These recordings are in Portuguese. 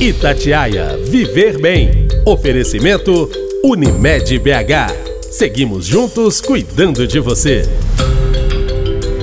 Itatiaia Viver Bem. Oferecimento Unimed BH. Seguimos juntos cuidando de você.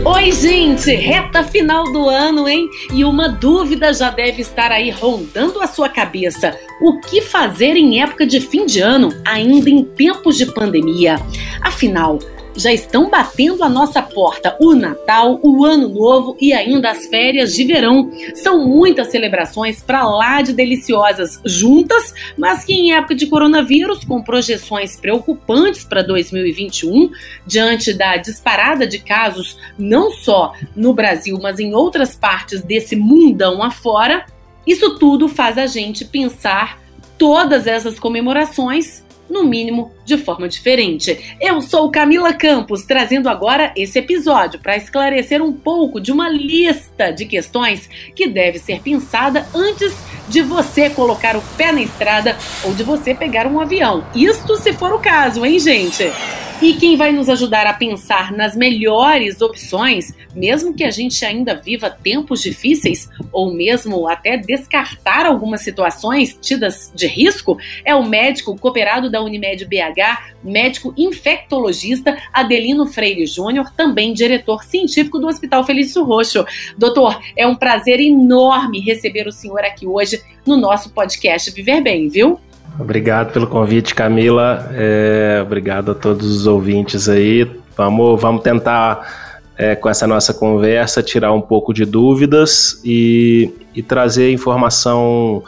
Oi, gente! Reta final do ano, hein? E uma dúvida já deve estar aí rondando a sua cabeça. O que fazer em época de fim de ano, ainda em tempos de pandemia? Afinal, já estão batendo a nossa porta o Natal, o Ano Novo e ainda as férias de verão. São muitas celebrações para lá de deliciosas juntas, mas que em época de coronavírus, com projeções preocupantes para 2021, diante da disparada de casos não só no Brasil, mas em outras partes desse mundão afora, isso tudo faz a gente pensar todas essas comemorações no mínimo de forma diferente. Eu sou Camila Campos, trazendo agora esse episódio para esclarecer um pouco de uma lista de questões que deve ser pensada antes de você colocar o pé na estrada ou de você pegar um avião. Isto se for o caso, hein, gente? E quem vai nos ajudar a pensar nas melhores opções, mesmo que a gente ainda viva tempos difíceis, ou mesmo até descartar algumas situações tidas de risco, é o médico cooperado da Unimed BH, médico infectologista Adelino Freire Júnior, também diretor científico do Hospital Felício Roxo. Doutor, é um prazer enorme receber o senhor aqui hoje no nosso podcast Viver Bem, viu? Obrigado pelo convite, Camila. É, obrigado a todos os ouvintes aí. Vamos, vamos tentar, é, com essa nossa conversa, tirar um pouco de dúvidas e, e trazer informação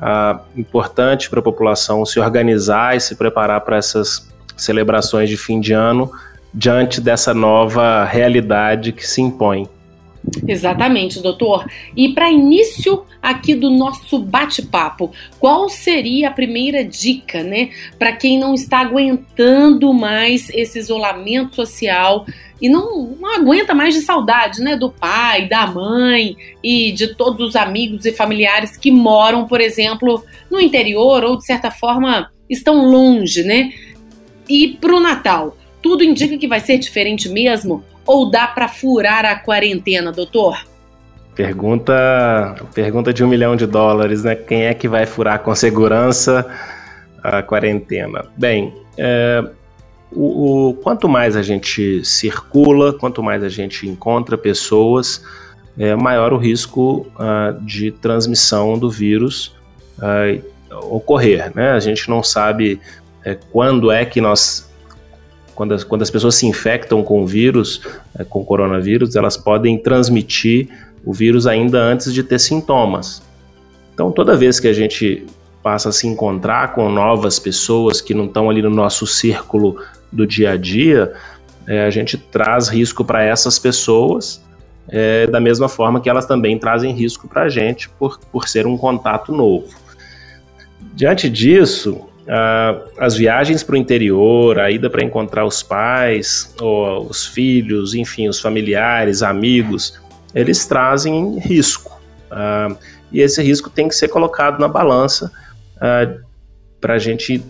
ah, importante para a população se organizar e se preparar para essas celebrações de fim de ano diante dessa nova realidade que se impõe. Exatamente, doutor. E para início aqui do nosso bate-papo, qual seria a primeira dica, né, para quem não está aguentando mais esse isolamento social e não, não aguenta mais de saudade, né, do pai, da mãe e de todos os amigos e familiares que moram, por exemplo, no interior ou de certa forma estão longe, né? E para o Natal, tudo indica que vai ser diferente mesmo? Ou dá para furar a quarentena, doutor? Pergunta, pergunta de um milhão de dólares, né? Quem é que vai furar com segurança a quarentena? Bem, é, o, o, quanto mais a gente circula, quanto mais a gente encontra pessoas, é, maior o risco uh, de transmissão do vírus uh, ocorrer. Né? A gente não sabe é, quando é que nós quando as, quando as pessoas se infectam com vírus, é, com coronavírus, elas podem transmitir o vírus ainda antes de ter sintomas. Então, toda vez que a gente passa a se encontrar com novas pessoas que não estão ali no nosso círculo do dia a dia, é, a gente traz risco para essas pessoas, é, da mesma forma que elas também trazem risco para a gente por, por ser um contato novo. Diante disso, Uh, as viagens para o interior, a ida para encontrar os pais, ou os filhos, enfim, os familiares, amigos, eles trazem risco. Uh, e esse risco tem que ser colocado na balança uh, para gente,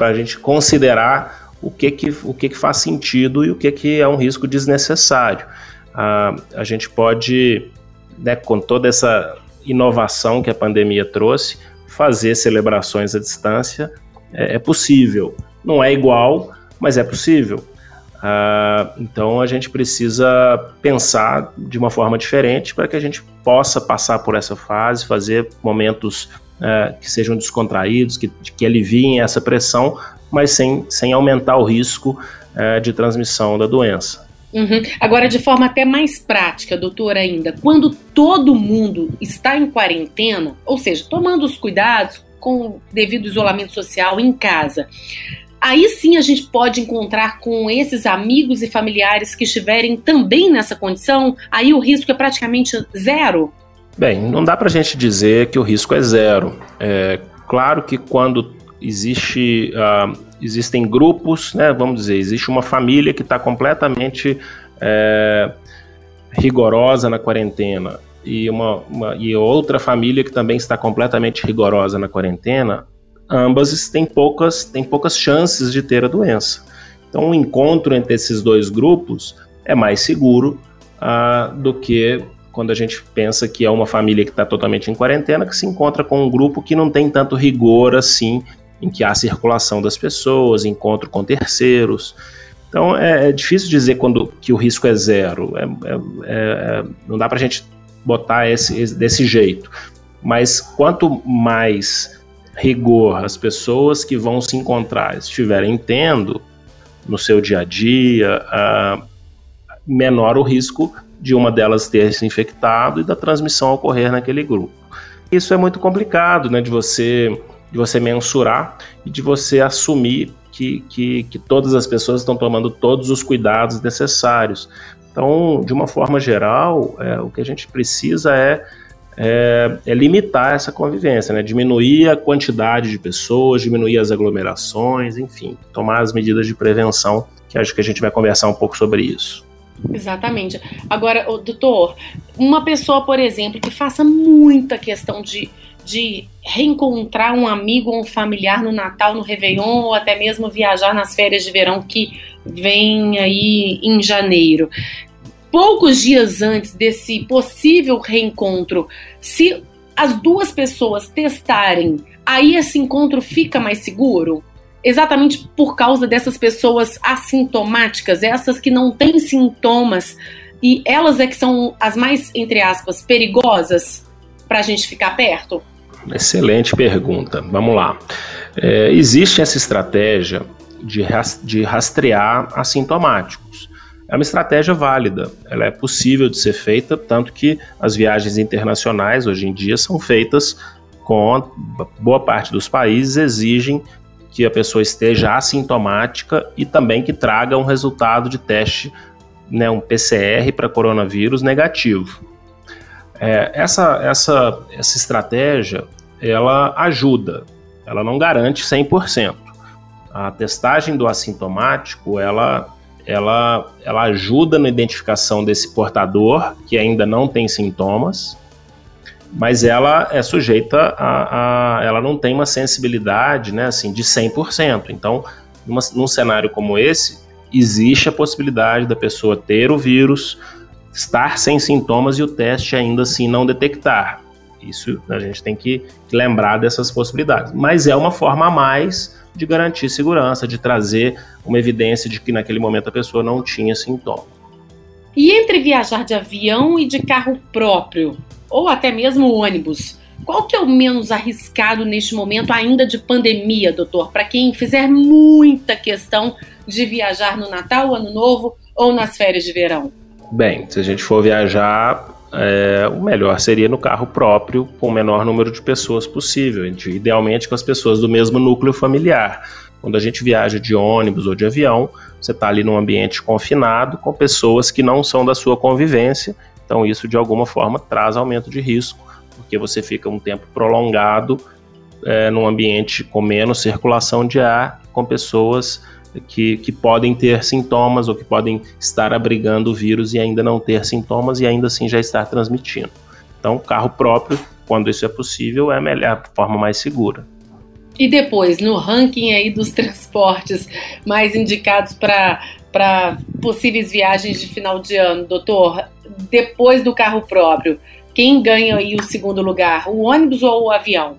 a gente considerar o que, que, o que, que faz sentido e o que, que é um risco desnecessário. a gente pode, né, com toda essa inovação que a pandemia trouxe, fazer celebrações à distância é, é possível. Não é igual, mas é possível. Uh, então a gente precisa pensar de uma forma diferente para que a gente possa passar por essa fase, fazer momentos uh, que sejam descontraídos, que, que aliviem essa pressão, mas sem, sem aumentar o risco uh, de transmissão da doença. Uhum. Agora, de forma até mais prática, doutor, ainda, quando todo mundo está em quarentena, ou seja, tomando os cuidados com devido isolamento social em casa, aí sim a gente pode encontrar com esses amigos e familiares que estiverem também nessa condição, aí o risco é praticamente zero? Bem, não dá para a gente dizer que o risco é zero. É claro que quando existe, uh, existem grupos, né, vamos dizer, existe uma família que está completamente é, rigorosa na quarentena e, uma, uma, e outra família que também está completamente rigorosa na quarentena, ambas têm poucas, têm poucas chances de ter a doença. Então, o encontro entre esses dois grupos é mais seguro uh, do que quando a gente pensa que é uma família que está totalmente em quarentena, que se encontra com um grupo que não tem tanto rigor assim, em que há circulação das pessoas, encontro com terceiros. Então é, é difícil dizer quando que o risco é zero. É, é, é não dá para a gente botar esse, esse, desse jeito. Mas quanto mais rigor as pessoas que vão se encontrar estiverem tendo no seu dia a dia, uh, menor o risco de uma delas ter se infectado e da transmissão ocorrer naquele grupo. Isso é muito complicado, né, de você de você mensurar e de você assumir que, que, que todas as pessoas estão tomando todos os cuidados necessários. Então, de uma forma geral, é, o que a gente precisa é é, é, limitar essa convivência, né? diminuir a quantidade de pessoas, diminuir as aglomerações, enfim, tomar as medidas de prevenção, que acho que a gente vai conversar um pouco sobre isso. Exatamente. Agora, doutor, uma pessoa, por exemplo, que faça muita questão de, de reencontrar um amigo ou um familiar no Natal, no Réveillon, ou até mesmo viajar nas férias de verão que vem aí em janeiro poucos dias antes desse possível reencontro, se as duas pessoas testarem, aí esse encontro fica mais seguro? Exatamente por causa dessas pessoas assintomáticas, essas que não têm sintomas, e elas é que são as mais, entre aspas, perigosas para a gente ficar perto? Excelente pergunta. Vamos lá. É, existe essa estratégia de, de rastrear assintomáticos é uma estratégia válida, ela é possível de ser feita, tanto que as viagens internacionais hoje em dia são feitas com boa parte dos países exigem que a pessoa esteja assintomática e também que traga um resultado de teste, né, um PCR para coronavírus negativo. É, essa, essa, essa estratégia ela ajuda, ela não garante 100%. A testagem do assintomático ela ela, ela ajuda na identificação desse portador que ainda não tem sintomas, mas ela é sujeita a, a ela não tem uma sensibilidade, né, assim, de 100%. Então, numa, num cenário como esse, existe a possibilidade da pessoa ter o vírus, estar sem sintomas e o teste ainda assim não detectar. Isso a gente tem que lembrar dessas possibilidades. Mas é uma forma a mais de garantir segurança, de trazer uma evidência de que naquele momento a pessoa não tinha sintoma. E entre viajar de avião e de carro próprio, ou até mesmo ônibus, qual que é o menos arriscado neste momento ainda de pandemia, doutor, para quem fizer muita questão de viajar no Natal, Ano Novo ou nas férias de verão? Bem, se a gente for viajar é, o melhor seria no carro próprio, com o menor número de pessoas possível, idealmente com as pessoas do mesmo núcleo familiar. Quando a gente viaja de ônibus ou de avião, você está ali num ambiente confinado com pessoas que não são da sua convivência, então isso de alguma forma traz aumento de risco, porque você fica um tempo prolongado é, num ambiente com menos circulação de ar, com pessoas que, que podem ter sintomas ou que podem estar abrigando o vírus e ainda não ter sintomas e ainda assim já estar transmitindo. Então, carro próprio, quando isso é possível, é a melhor a forma mais segura. E depois, no ranking aí dos transportes mais indicados para possíveis viagens de final de ano, doutor, depois do carro próprio, quem ganha aí o segundo lugar, o ônibus ou o avião?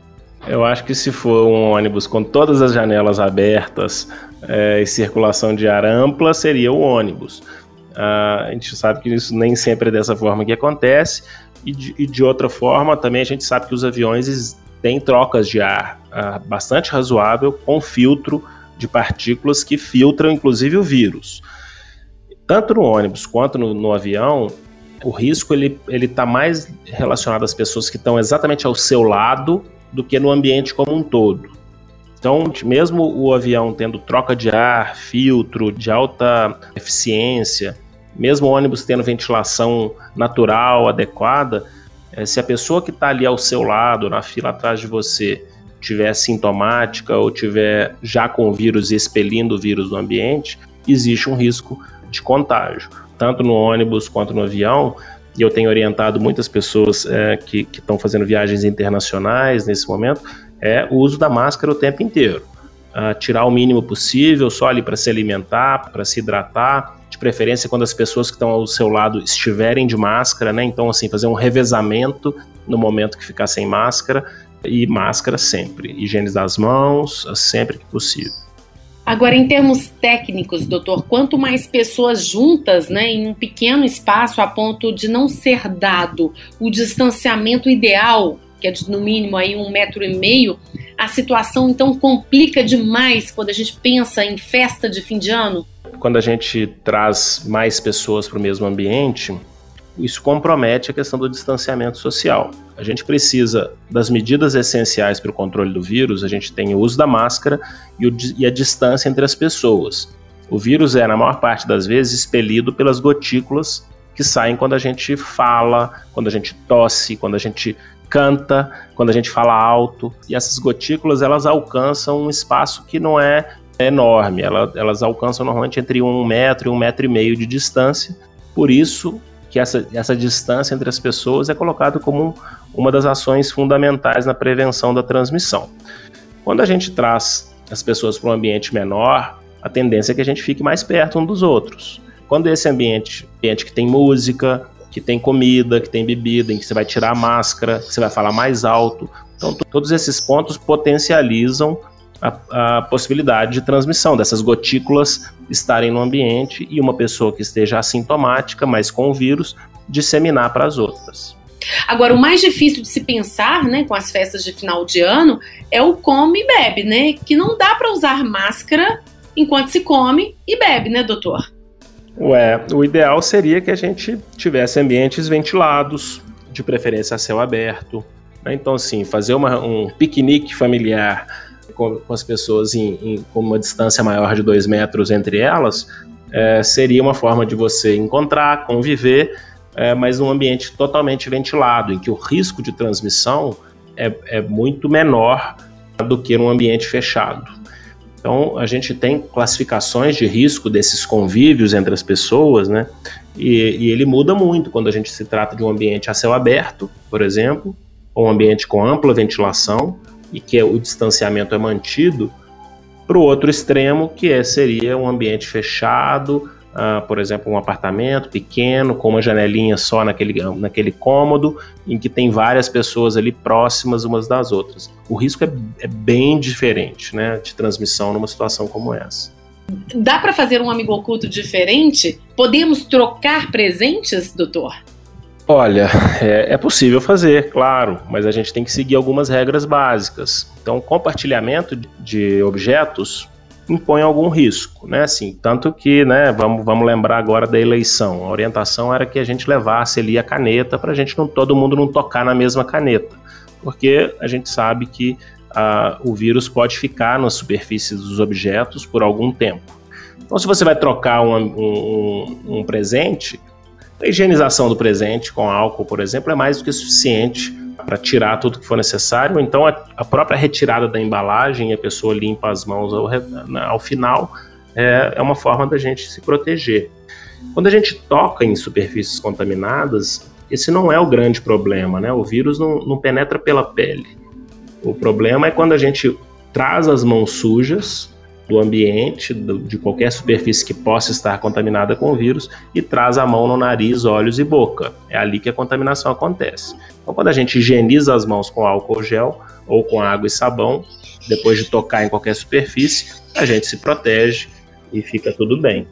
Eu acho que se for um ônibus com todas as janelas abertas é, e circulação de ar ampla, seria o ônibus. Ah, a gente sabe que isso nem sempre é dessa forma que acontece, e de, e de outra forma também a gente sabe que os aviões têm trocas de ar ah, bastante razoável com filtro de partículas que filtram inclusive o vírus. Tanto no ônibus quanto no, no avião, o risco ele está mais relacionado às pessoas que estão exatamente ao seu lado do que no ambiente como um todo. Então, mesmo o avião tendo troca de ar, filtro de alta eficiência, mesmo o ônibus tendo ventilação natural adequada, eh, se a pessoa que está ali ao seu lado, na fila atrás de você, tiver sintomática ou tiver já com o vírus e expelindo o vírus no ambiente, existe um risco de contágio. Tanto no ônibus quanto no avião, e eu tenho orientado muitas pessoas é, que estão fazendo viagens internacionais nesse momento, é o uso da máscara o tempo inteiro. uh, tirar o mínimo possível, só ali para se alimentar, para se hidratar, de preferência quando as pessoas que estão ao seu lado estiverem de máscara, né? Então, assim, fazer um revezamento no momento que ficar sem máscara e máscara sempre, higienizar as mãos sempre que possível. Agora, em termos técnicos, doutor, quanto mais pessoas juntas, né, em um pequeno espaço a ponto de não ser dado o distanciamento ideal, que é de, no mínimo aí um metro e meio, a situação então complica demais quando a gente pensa em festa de fim de ano? Quando a gente traz mais pessoas para o mesmo ambiente, isso compromete a questão do distanciamento social. A gente precisa das medidas essenciais para o controle do vírus, a gente tem o uso da máscara e, o, e a distância entre as pessoas. O vírus é, na maior parte das vezes, expelido pelas gotículas que saem quando a gente fala, quando a gente tosse, quando a gente canta, quando a gente fala alto. E essas gotículas elas alcançam um espaço que não é enorme, elas, elas alcançam normalmente entre um metro e um metro e meio de distância. Por isso, que essa, essa distância entre as pessoas é colocado como uma das ações fundamentais na prevenção da transmissão. Quando a gente traz as pessoas para um ambiente menor, a tendência é que a gente fique mais perto um dos outros. Quando esse ambiente, ambiente que tem música, que tem comida, que tem bebida, em que você vai tirar a máscara, que você vai falar mais alto, então todos esses pontos potencializam a, a, possibilidade de transmissão dessas gotículas estarem no ambiente e uma pessoa que esteja assintomática, mas com o vírus, disseminar para as outras. Agora, o mais difícil de se pensar, né, com as festas de final de ano, é o come e bebe, né? Que não dá para usar máscara enquanto se come e bebe, né, doutor? Ué, o ideal seria que a gente tivesse ambientes ventilados, de preferência a céu aberto. Né? Então, assim, fazer uma, um piquenique familiar com, com as pessoas em, em, com uma distância maior de dois metros entre elas, é, seria uma forma de você encontrar, conviver, é, mas num ambiente totalmente ventilado, em que o risco de transmissão é, é muito menor do que num ambiente fechado. Então, a gente tem classificações de risco desses convívios entre as pessoas, né? E, e, ele muda muito quando a gente se trata de um ambiente a céu aberto, por exemplo, ou um ambiente com ampla ventilação, e que é o distanciamento é mantido, para o outro extremo, que é, seria um ambiente fechado, uh, por exemplo, um apartamento pequeno, com uma janelinha só naquele, naquele cômodo, em que tem várias pessoas ali próximas umas das outras. O risco é, é bem diferente né, de transmissão numa situação como essa. Dá para fazer um amigo oculto diferente? Podemos trocar presentes, doutor? Olha, é, é, possível fazer, claro, mas a gente tem que seguir algumas regras básicas. Então, compartilhamento de objetos impõe algum risco, né? Assim, tanto que, né, vamos, vamos lembrar agora da eleição. A orientação era que a gente levasse ali a caneta para a gente não todo mundo não tocar na mesma caneta, porque a gente sabe que uh, o vírus pode ficar nas superfícies dos objetos por algum tempo. Então, se você vai trocar um, um, um presente, a higienização do presente com álcool, por exemplo, é mais do que suficiente para tirar tudo que for necessário. Então, a, própria retirada da embalagem e a pessoa limpa as mãos ao, ao final é, é uma forma da gente se proteger. Quando a gente toca em superfícies contaminadas, esse não é o grande problema, né? O vírus não, não penetra pela pele. O problema é quando a gente traz as mãos sujas do ambiente, do, de qualquer superfície que possa estar contaminada com o vírus e traz a mão no nariz, olhos e boca. É ali que a contaminação acontece. Então, quando a gente higieniza as mãos com álcool gel ou com água e sabão, depois de tocar em qualquer superfície, a gente se protege e fica tudo bem.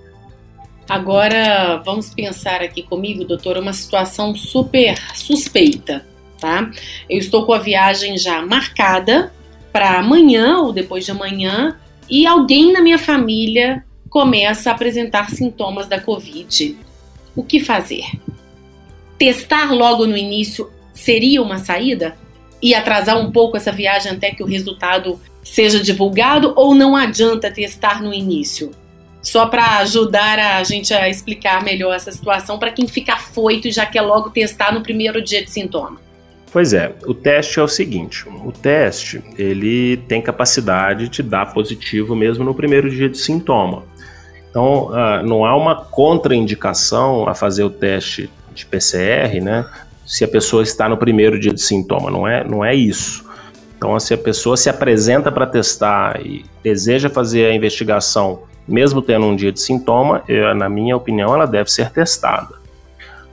Agora, vamos pensar aqui comigo, doutor, uma situação super suspeita, tá? Eu estou com a viagem já marcada para amanhã ou depois de amanhã e alguém na minha família começa a apresentar sintomas da Covid. O que fazer? Testar logo no início seria uma saída? E atrasar um pouco essa viagem até que o resultado seja divulgado ou não adianta testar no início? Só para ajudar a gente a explicar melhor essa situação para quem fica afoito e já quer logo testar no primeiro dia de sintoma. Pois é, o teste é o seguinte: o teste ele tem capacidade de dar positivo mesmo no primeiro dia de sintoma. Então, uh, não há uma contraindicação a fazer o teste de PCR, né? Se a pessoa está no primeiro dia de sintoma, não é, não é isso. Então, se a pessoa se apresenta para testar e deseja fazer a investigação, mesmo tendo um dia de sintoma, eu, na minha opinião, ela deve ser testada.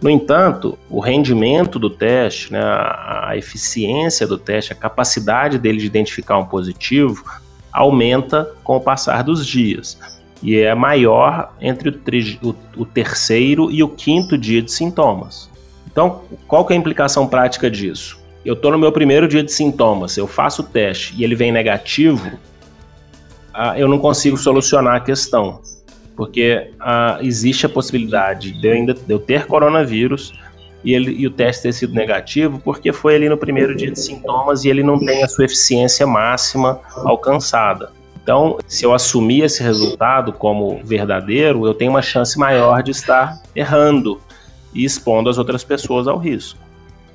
No entanto, o rendimento do teste, né, a, eficiência do teste, a capacidade dele de identificar um positivo, aumenta com o passar dos dias e é maior entre o, o, o, terceiro e o quinto dia de sintomas. Então, qual que é a implicação prática disso? eu estou no meu primeiro dia de sintomas, eu faço o teste e ele vem negativo, ah, eu não consigo solucionar a questão, porque ah, existe a possibilidade de eu ainda de eu ter coronavírus e, ele, e o teste ter sido negativo, porque foi ali no primeiro dia de sintomas e ele não tem a sua eficiência máxima alcançada. Então, se eu assumir esse resultado como verdadeiro, eu tenho uma chance maior de estar errando e expondo as outras pessoas ao risco.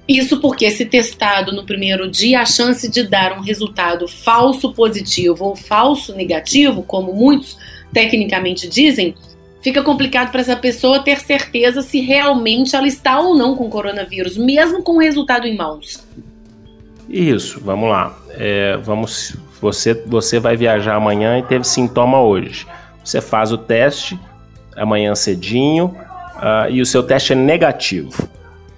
Isso porque, se testado no primeiro dia, a chance de dar um resultado falso positivo ou falso negativo, como muitos tecnicamente dizem, fica complicado para essa pessoa ter certeza se realmente ela está ou não com coronavírus, mesmo com o resultado em mãos. Isso, vamos lá. É, vamos, você, você vai viajar amanhã e teve sintoma hoje. Você faz o teste amanhã cedinho uh, e o seu teste é negativo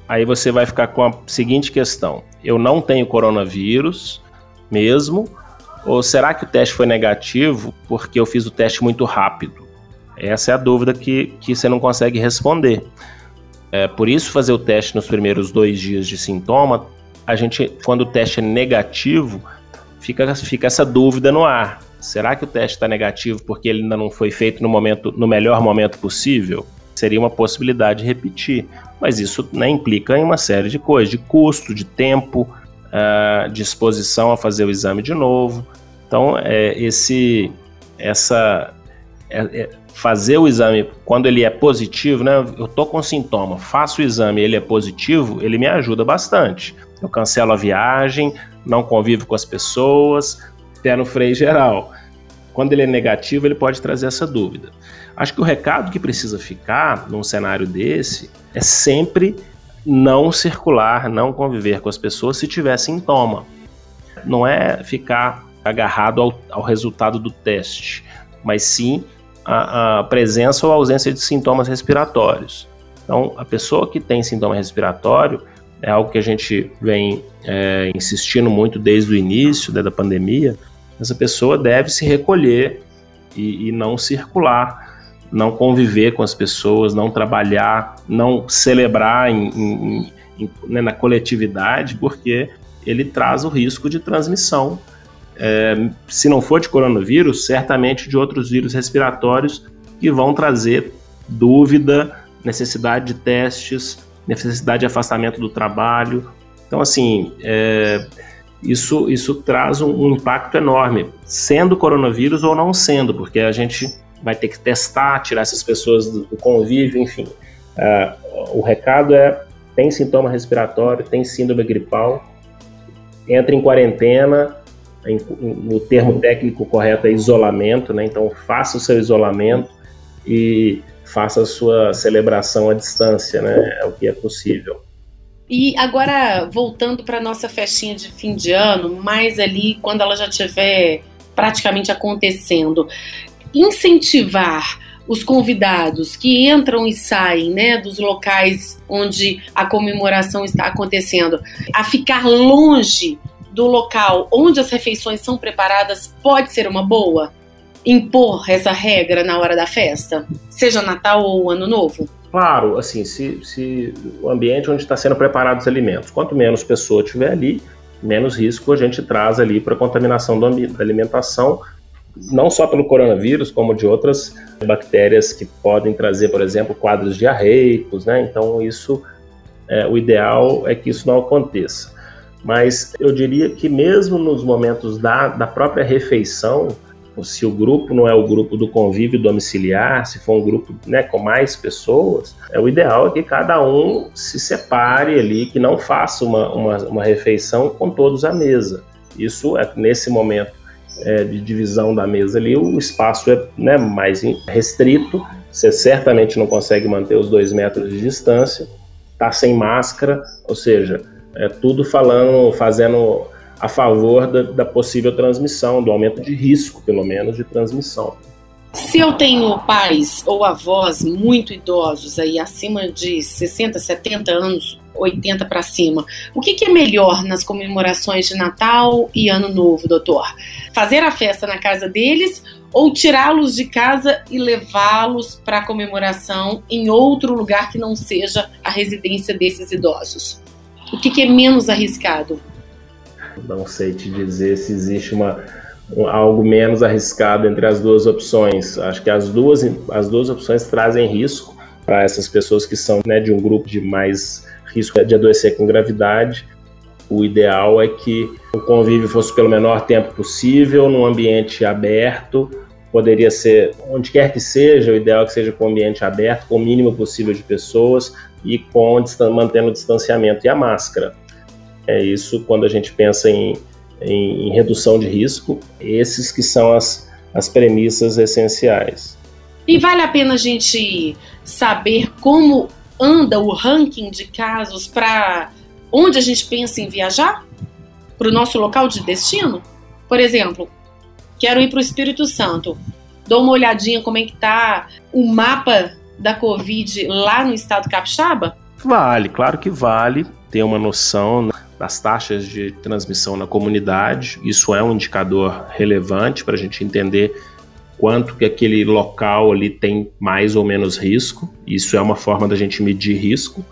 aí você vai ficar com a seguinte questão: eu não tenho coronavírus mesmo? Ou será que o teste foi negativo porque eu fiz o teste muito rápido? Essa é a dúvida que, que você não consegue responder. É, por isso, fazer o teste nos primeiros dois dias de sintoma, a gente, quando o teste é negativo, fica, fica essa dúvida no ar. Será que o teste está negativo porque ele ainda não foi feito no, momento, no melhor momento possível? Seria uma possibilidade de repetir mas isso né, implica em uma série de coisas, de custo, de tempo, uh, de exposição a fazer o exame de novo. Então, é, esse, essa, é, é, fazer o exame quando ele é positivo, né? Eu tô com sintoma, faço o exame, ele é positivo, ele me ajuda bastante. Eu cancelo a viagem, não convivo com as pessoas, pé no freio geral. Quando ele é negativo, ele pode trazer essa dúvida. Acho que o recado que precisa ficar num cenário desse é sempre não circular, não conviver com as pessoas se tiver sintoma. Não é ficar agarrado ao, ao resultado do teste, mas sim a, a, presença ou ausência de sintomas respiratórios. Então, a pessoa que tem sintoma respiratório é algo que a gente vem é, insistindo muito desde o início né, da pandemia. Essa pessoa deve se recolher e, e não circular não conviver com as pessoas, não trabalhar, não celebrar em, em, em, né, na coletividade, porque ele traz o risco de transmissão. É, se não for de coronavírus, certamente de outros vírus respiratórios que vão trazer dúvida, necessidade de testes, necessidade de afastamento do trabalho. Então, assim, é, isso, isso traz um, um impacto enorme, sendo coronavírus ou não sendo, porque a gente vai ter que testar, tirar essas pessoas do, convívio, enfim. Uh, o recado é: tem sintoma respiratório, tem síndrome gripal, entra em quarentena. Em, no termo técnico correto é isolamento, né? Então faça o seu isolamento e faça a sua celebração à distância, né? É o que é possível. E agora, voltando para nossa festinha de fim de ano, mais ali quando ela já estiver praticamente acontecendo, incentivar os convidados que entram e saem né, dos locais onde a comemoração está acontecendo a ficar longe do local onde as refeições são preparadas pode ser uma boa? Impor essa regra na hora da festa, seja Natal ou Ano Novo? Claro, assim, se, se o ambiente onde está sendo preparados os alimentos, quanto menos pessoa tiver ali, menos risco a gente traz ali para contaminação da alimentação não só pelo coronavírus, como de outras bactérias que podem trazer, por exemplo, quadros diarreicos, né? Então, isso, é, o ideal é que isso não aconteça. Mas eu diria que mesmo nos momentos da, da própria refeição, se o grupo não é o grupo do convívio domiciliar, se for um grupo né, com mais pessoas, é o ideal é que cada um se separe ali, que não faça uma, uma, uma refeição com todos à mesa. Isso é nesse momento é, de divisão da mesa ali, o espaço é né, mais restrito, você certamente não consegue manter os dois metros de distância, tá sem máscara, ou seja, é tudo falando, fazendo a favor da, da possível transmissão, do aumento de risco, pelo menos, de transmissão. Se eu tenho pais ou avós muito idosos, aí acima de 60, 70 anos, 80 para cima, o que, que, é melhor nas comemorações de Natal e Ano Novo, doutor? Fazer a festa na casa deles ou tirá-los de casa e levá-los para a comemoração em outro lugar que não seja a residência desses idosos? O que, que é menos arriscado? Não sei te dizer se existe uma algo menos arriscado entre as duas opções. Acho que as duas, as duas opções trazem risco para essas pessoas que são né, de um grupo de mais risco de adoecer com gravidade. O ideal é que o convívio fosse pelo menor tempo possível, num ambiente aberto. Poderia ser onde quer que seja, o ideal é que seja com o ambiente aberto, com o mínimo possível de pessoas e com mantendo o distanciamento e a máscara. É isso quando a gente pensa em em, em redução de risco. Esses que são as, as premissas essenciais. E vale a pena a gente saber como anda o ranking de casos para onde a gente pensa em viajar? Para o nosso local de destino? Por exemplo, quero ir para o Espírito Santo. Dou uma olhadinha como é que tá o mapa da Covid lá no estado capixaba? Vale, claro que vale ter uma noção das taxas de transmissão na comunidade. Isso é um indicador relevante para a gente entender quanto que aquele local ali tem mais ou menos risco. Isso é uma forma da gente medir risco,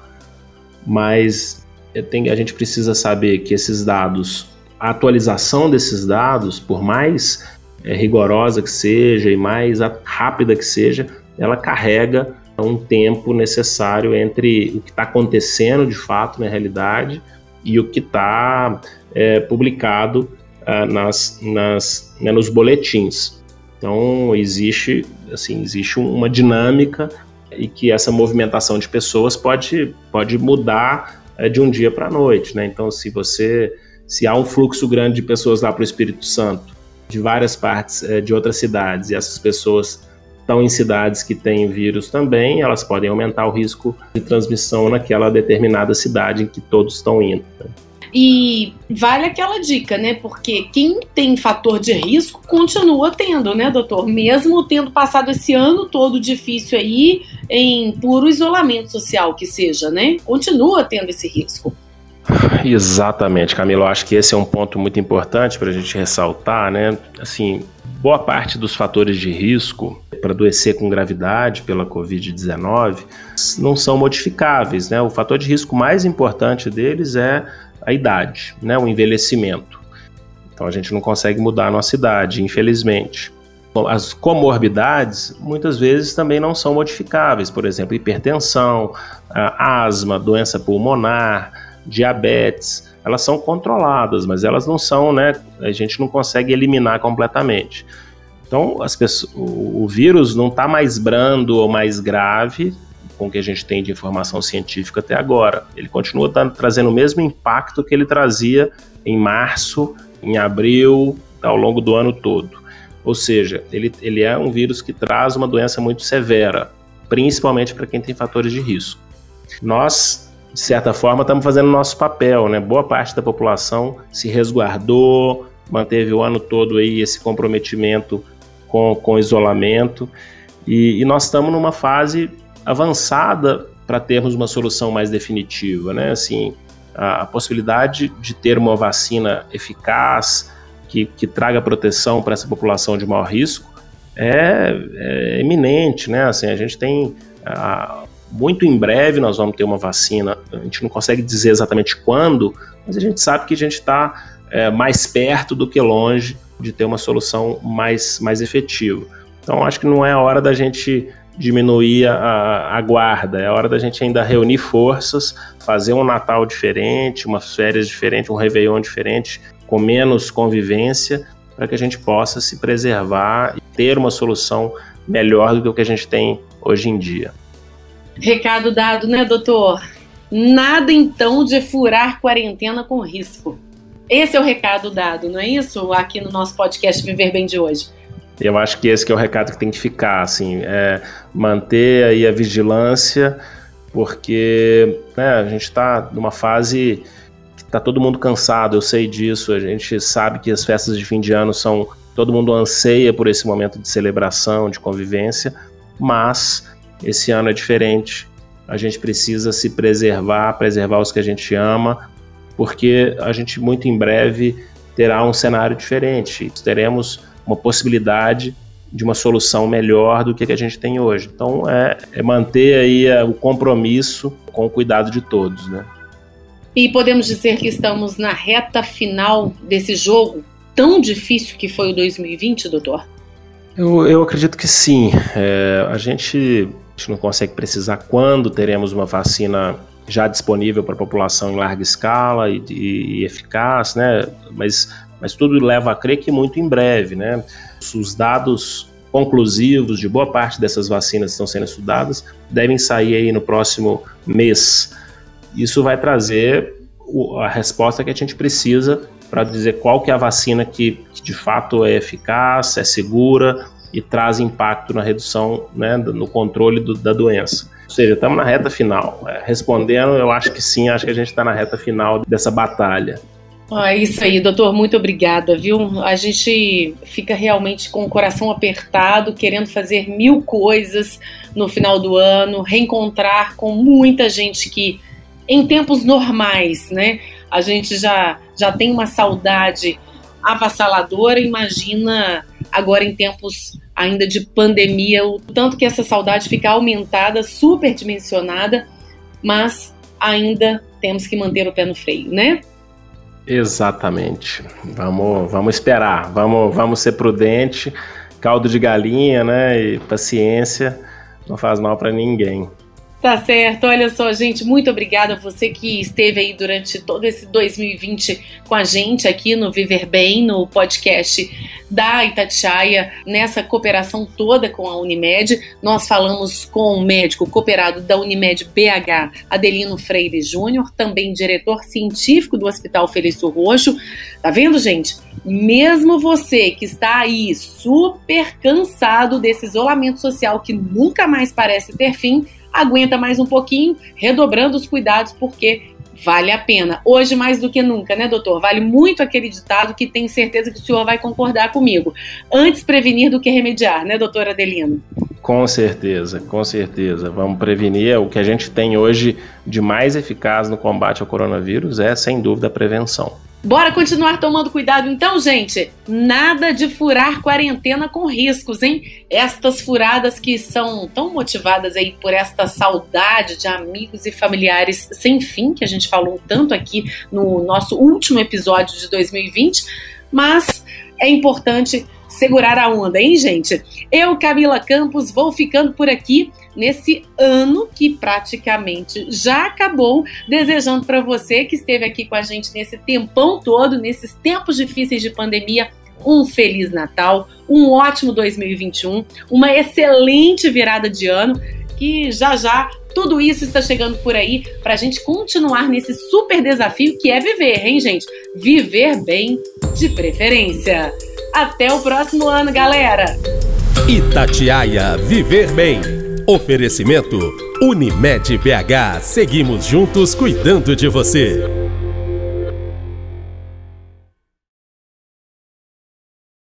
mas tenho, a gente precisa saber que esses dados, a atualização desses dados, por mais é, rigorosa que seja e mais rápida que seja, ela carrega um tempo necessário entre o que está acontecendo de fato na realidade e o que está é, publicado uh, nas, nas, né, nos boletins. Então existe assim existe uma dinâmica e que essa movimentação de pessoas pode, pode mudar é, de um dia para a noite, né? Então se você se há um fluxo grande de pessoas lá para o Espírito Santo, de várias partes é, de outras cidades e essas pessoas estão em cidades que têm vírus também, elas podem aumentar o risco de transmissão naquela determinada cidade em que todos estão indo. Né? E vale aquela dica, né? Porque quem tem fator de risco continua tendo, né, doutor? Mesmo tendo passado esse ano todo difícil aí em puro isolamento social que seja, né? Continua tendo esse risco. Exatamente, Camilo. Acho que esse é um ponto muito importante para a gente ressaltar, né? Assim, boa parte dos fatores de risco para adoecer com gravidade pela Covid-19 não são modificáveis. Né? O fator de risco mais importante deles é a idade, né? o envelhecimento. Então a gente não consegue mudar a nossa idade, infelizmente. As comorbidades muitas vezes também não são modificáveis, por exemplo, hipertensão, asma, doença pulmonar, diabetes elas são controladas, mas elas não são, né? A gente não consegue eliminar completamente. Então, as pessoas, o vírus não está mais brando ou mais grave com o que a gente tem de informação científica até agora. Ele continua trazendo o mesmo impacto que ele trazia em março, em abril, ao longo do ano todo. Ou seja, ele, ele é um vírus que traz uma doença muito severa, principalmente para quem tem fatores de risco. Nós de certa forma, estamos fazendo o nosso papel, né? Boa parte da população se resguardou, manteve o ano todo aí esse comprometimento com, com isolamento, e, e nós estamos numa fase avançada para termos uma solução mais definitiva, né? Assim, a, a possibilidade de ter uma vacina eficaz, que, que traga proteção para essa população de maior risco, é, é eminente, né? Assim, a gente tem a, muito em breve nós vamos ter uma vacina. A gente não consegue dizer exatamente quando, mas a gente sabe que a gente está é, mais perto do que longe de ter uma solução mais, mais efetiva. Então acho que não é a hora da gente diminuir a, a, guarda, é hora da gente ainda reunir forças, fazer um Natal diferente, umas férias diferentes, um Réveillon diferente, com menos convivência, para que a gente possa se preservar e ter uma solução melhor do que o que a gente tem hoje em dia. Recado dado, né, doutor? Nada então de furar quarentena com risco. Esse é o recado dado, não é isso? Aqui no nosso podcast Viver Bem de hoje. Eu acho que esse que é o recado que tem que ficar, assim, é manter aí a vigilância, porque né, a gente está numa fase que Tá todo mundo cansado, eu sei disso. A gente sabe que as festas de fim de ano são. Todo mundo anseia por esse momento de celebração, de convivência, mas esse ano é diferente. A gente precisa se preservar, preservar os que a gente ama, porque a gente muito em breve terá um cenário diferente. Teremos uma possibilidade de uma solução melhor do que a gente tem hoje. Então é, é manter aí é, o compromisso com o cuidado de todos, né? E podemos dizer que estamos na reta final desse jogo tão difícil que foi o 2020, doutor? Eu, eu acredito que sim. É, a, gente, a gente não consegue precisar quando teremos uma vacina já disponível para a população em larga escala e, e, e, eficaz, né? Mas, mas tudo leva a crer que muito em breve, né? Os dados conclusivos de boa parte dessas vacinas que estão sendo estudadas devem sair aí no próximo mês. Isso vai trazer a resposta que a gente precisa para dizer qual que é a vacina que, que, de fato é eficaz, é segura e traz impacto na redução, né, no controle do, da doença. Ou seja, estamos na reta final. É, respondendo, eu acho que sim, acho que a gente está na reta final dessa batalha. É isso aí, doutor, muito obrigada, viu? A gente fica realmente com o coração apertado, querendo fazer mil coisas no final do ano, reencontrar com muita gente que, em tempos normais, né, a gente já, já tem uma saudade avassaladora, imagina agora em tempos ainda de pandemia, o tanto que essa saudade fica aumentada, superdimensionada, mas ainda temos que manter o pé no freio, né? Exatamente. Vamos, vamos esperar, vamos, vamos ser prudente, caldo de galinha, né? E paciência não faz mal para ninguém. Tá certo, olha só, gente, muito obrigada a você que esteve aí durante todo esse 2020 com a gente aqui no Viver Bem, no podcast da Itatiaia, nessa cooperação toda com a Unimed. Nós falamos com o médico cooperado da Unimed BH, Adelino Freire Júnior, também diretor científico do Hospital Felício Roxo. Tá vendo, gente? Mesmo você que está aí super cansado desse isolamento social que nunca mais parece ter fim, aguenta mais um pouquinho, redobrando os cuidados, porque vale a pena. Hoje mais do que nunca, né, doutor? Vale muito aquele ditado que tenho certeza que o senhor vai concordar comigo. Antes prevenir do que remediar, né, doutora Adelino? Com certeza, com certeza. Vamos prevenir. O que a gente tem hoje de mais eficaz no combate ao coronavírus é, sem dúvida, a prevenção. Bora continuar tomando cuidado então, gente? Nada de furar quarentena com riscos, hein? Estas furadas que são tão motivadas aí por esta saudade de amigos e familiares sem fim, que a gente falou tanto aqui no nosso último episódio de 2020, mas é importante segurar a onda, hein, gente? Eu, Camila Campos, vou ficando por aqui nesse ano que praticamente já acabou, desejando para você que esteve aqui com a gente nesse tempão todo, nesses tempos difíceis de pandemia, um feliz Natal, um ótimo 2021, uma excelente virada de ano, que já já tudo isso está chegando por aí para a gente continuar nesse super desafio que é viver, hein, gente? Viver bem de preferência. Até o próximo ano, galera! Itatiaia Viver Bem. Oferecimento Unimed BH. Seguimos juntos cuidando de você.